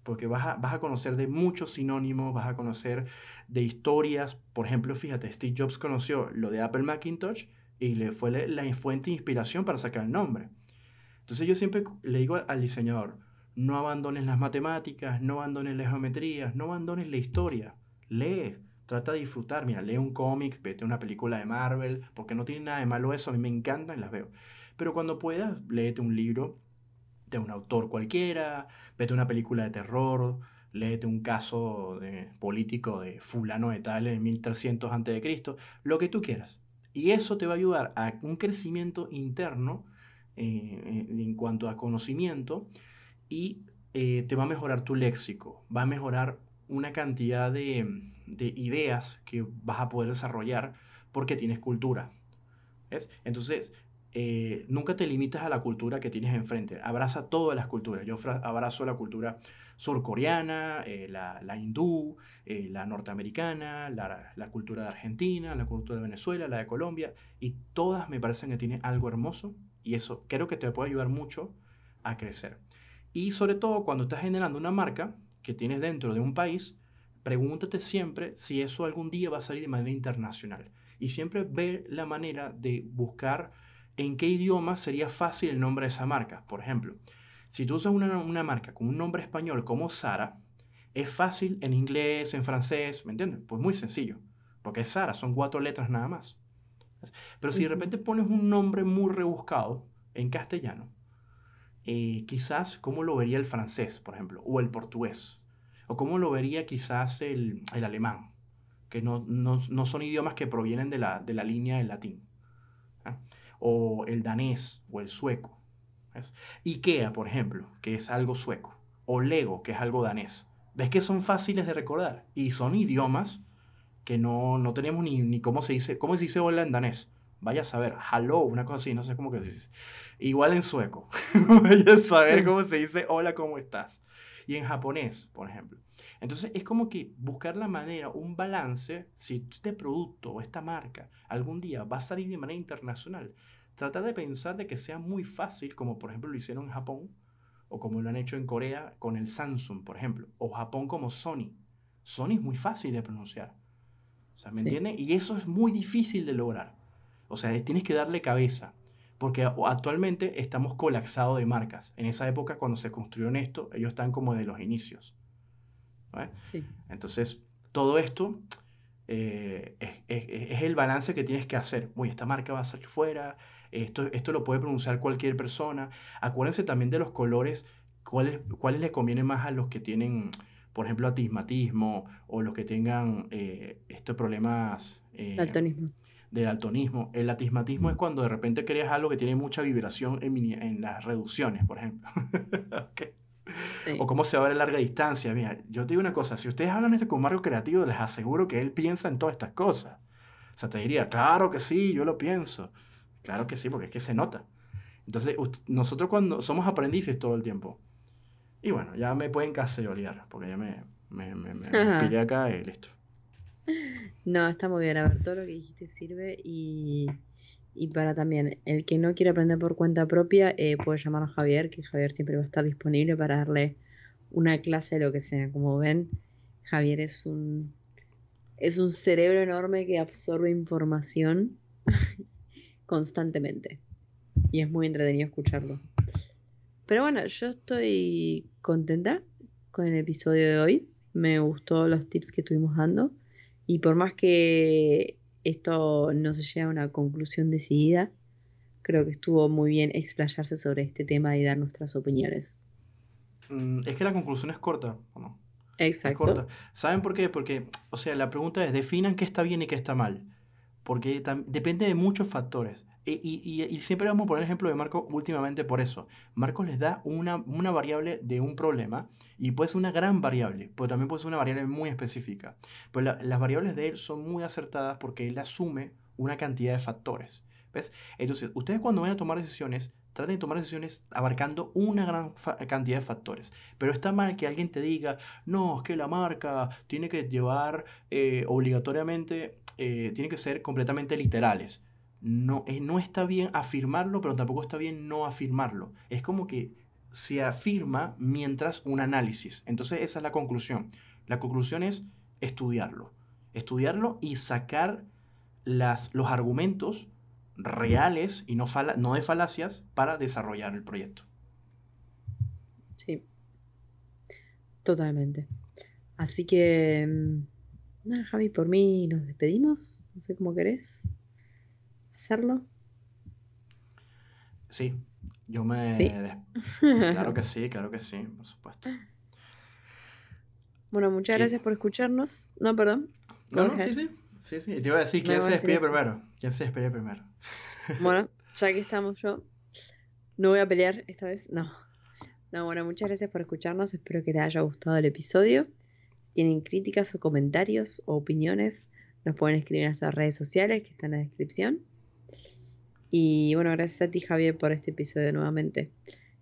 Porque vas a, vas a conocer de muchos sinónimos, vas a conocer de historias. Por ejemplo, fíjate, Steve Jobs conoció lo de Apple Macintosh y le fue la fuente de inspiración para sacar el nombre. Entonces yo siempre le digo al diseñador, no abandones las matemáticas, no abandones las geometrías, no abandones la historia. Lee, trata de disfrutar. Mira, lee un cómic, vete a una película de Marvel, porque no tiene nada de malo eso, a mí me encantan las veo. Pero cuando puedas, léete un libro de un autor cualquiera, vete a una película de terror, léete un caso de político de fulano de tal en 1300 a.C., lo que tú quieras. Y eso te va a ayudar a un crecimiento interno eh, en cuanto a conocimiento y eh, te va a mejorar tu léxico, va a mejorar una cantidad de, ideas que vas a poder desarrollar porque tienes cultura. Entonces, eh, nunca te limitas a la cultura que tienes enfrente. Abraza todas las culturas. Yo abrazo la cultura surcoreana, eh, la, hindú, eh, la norteamericana, la, cultura de Argentina, la cultura de Venezuela, la de Colombia. Y todas me parecen que tienen algo hermoso. Y eso creo que te puede ayudar mucho a crecer. Y sobre todo cuando estás generando una marca que tienes dentro de un país, pregúntate siempre si eso algún día va a salir de manera internacional. Y siempre ve la manera de buscar en qué idioma sería fácil el nombre de esa marca. Por ejemplo, si tú usas una, marca con un nombre español como Sara, es fácil en inglés, en francés, ¿me entiendes? Pues muy sencillo, porque es Sara, son cuatro letras nada más. Pero si de repente pones un nombre muy rebuscado en castellano, eh, quizás cómo lo vería el francés, por ejemplo, o el portugués, o cómo lo vería quizás el, alemán, que no, son idiomas que provienen de la, de la línea del latín o el danés o el sueco. IKEA, por ejemplo, que es algo sueco, o Lego, que es algo danés. ¿Ves que son fáciles de recordar? Y son idiomas que no, no tenemos ni, ni, cómo se dice, cómo se dice hola en danés. Vaya a saber, hello, una cosa así, no sé cómo que se dice. Igual en sueco. Vaya a saber cómo se dice hola, ¿cómo estás? Y en japonés, por ejemplo. Entonces es como que buscar la manera, un balance, si este producto o esta marca algún día va a salir de manera internacional, trata de pensar de que sea muy fácil, como por ejemplo lo hicieron en Japón, o como lo han hecho en Corea con el Samsung, por ejemplo, o Japón como Sony. Sony es muy fácil de pronunciar. O sea, ¿me entiendes? Y eso es muy difícil de lograr. O sea, tienes que darle cabeza. Porque actualmente estamos colapsados de marcas. En esa época, cuando se construyeron esto, ellos están como de los inicios. Entonces, todo esto eh, es, el balance que tienes que hacer. Uy, esta marca va a salir fuera, esto, esto lo puede pronunciar cualquier persona. Acuérdense también de los colores, cuáles, cuáles les conviene más a los que tienen, por ejemplo, atismatismo o los que tengan eh, estos problemas eh, daltonismo. De daltonismo. El atismatismo es cuando de repente creas algo que tiene mucha vibración en, en las reducciones, por ejemplo. okay. O cómo se va a ver a larga distancia. Mira, yo te digo una cosa, si ustedes hablan esto con Marco Creativo, les aseguro que él piensa en todas estas cosas. O sea, te diría, claro que sí, yo lo pienso. Claro que sí, porque es que se nota. Entonces, nosotros cuando somos aprendices todo el tiempo. Y bueno, ya me pueden caserolear, porque ya me, me, me, me acá y listo. No, está muy bien. A ver, todo lo que dijiste sirve y y para también el que no quiere aprender por cuenta propia, eh, puede llamar a Javier, que Javier siempre va a estar disponible para darle una clase, lo que sea. Como ven, Javier es un, es un cerebro enorme que absorbe información constantemente. Y es muy entretenido escucharlo. Pero bueno, yo estoy contenta con el episodio de hoy. Me gustó los tips que estuvimos dando. Y por más que esto no se llega a una conclusión decidida. Creo que estuvo muy bien explayarse sobre este tema y dar nuestras opiniones. Mm, es que la conclusión es corta, ¿o no? Exacto. ¿Saben por qué? Porque, o sea, la pregunta es, definan qué está bien y qué está mal. Porque depende de muchos factores. E, y, siempre vamos a poner el ejemplo de Marco últimamente por eso. Marco les da una, una, variable de un problema y puede ser una gran variable, pero también puede ser una variable muy específica. Pues las variables de él son muy acertadas porque él asume una cantidad de factores. ¿Ves? Entonces, ustedes cuando vayan a tomar decisiones, traten de tomar decisiones abarcando una gran cantidad de factores. Pero está mal que alguien te diga, no, es que la marca tiene que llevar eh, obligatoriamente, eh, tiene que ser completamente literales no, no está bien afirmarlo, pero tampoco está bien no afirmarlo. Es como que se afirma mientras un análisis. Entonces esa es la conclusión. La conclusión es estudiarlo. Estudiarlo y sacar las, los argumentos reales y no, no de falacias para desarrollar el proyecto. Sí, Totalmente. Así que, mm, nada, Javi, por mí nos despedimos. No sé cómo querés hacerlo. Sí, yo me... Sí. claro que sí, claro que sí, por supuesto. Bueno, muchas gracias por escucharnos. No, perdón. No, no, sí, sí. Sí, sí. Y te iba a decir, ¿quién se despide primero? ¿Quién se despide primero? Bueno, ya que estamos yo, no voy a pelear esta vez. No. No, bueno, muchas gracias por escucharnos. Espero que les haya gustado el episodio. Tienen críticas o comentarios o opiniones, nos pueden escribir en nuestras redes sociales que están en la descripción. Y bueno, gracias a ti, Javier, por este episodio nuevamente.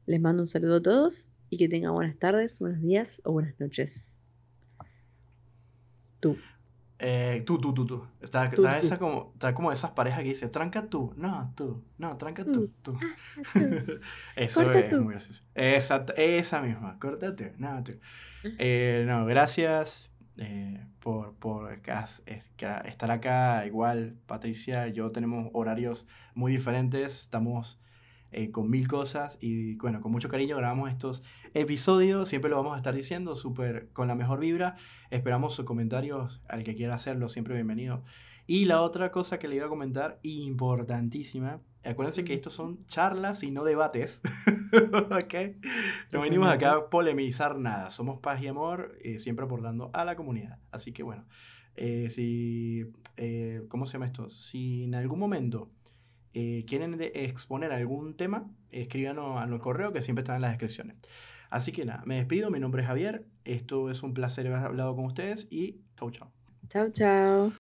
Les mando un saludo a todos y que tengan buenas tardes, buenos días o buenas noches. Tú. Eh, tú, tú, tú, tú. Está, Tú, está tú. esa como, está como esas parejas que dice, tranca tú, no, tú, no, tranca tú, tú. tú. Eso Corta es tú. muy gracioso. Esa, esa misma, córtate, no, tú. Eh, no, gracias eh, por, por estar acá. Igual, Patricia y yo tenemos horarios muy diferentes, estamos eh, con mil cosas y bueno, con mucho cariño grabamos estos episodios, siempre lo vamos a estar diciendo, súper con la mejor vibra. Esperamos sus comentarios, al que quiera hacerlo, siempre bienvenido. Y la otra cosa que le iba a comentar, importantísima, acuérdense que estos son charlas y no debates, ¿ok? No venimos acá a polemizar nada, somos paz y amor, eh, siempre aportando a la comunidad. Así que bueno, eh, si, eh, ¿cómo se llama esto? Si en algún momento eh, quieren exponer algún tema, escríbanos a nuestro correo que siempre está en las descripciones. Así que nada, me despido, mi nombre es Javier, esto es un placer haber hablado con ustedes y chau chau. Chao, chao.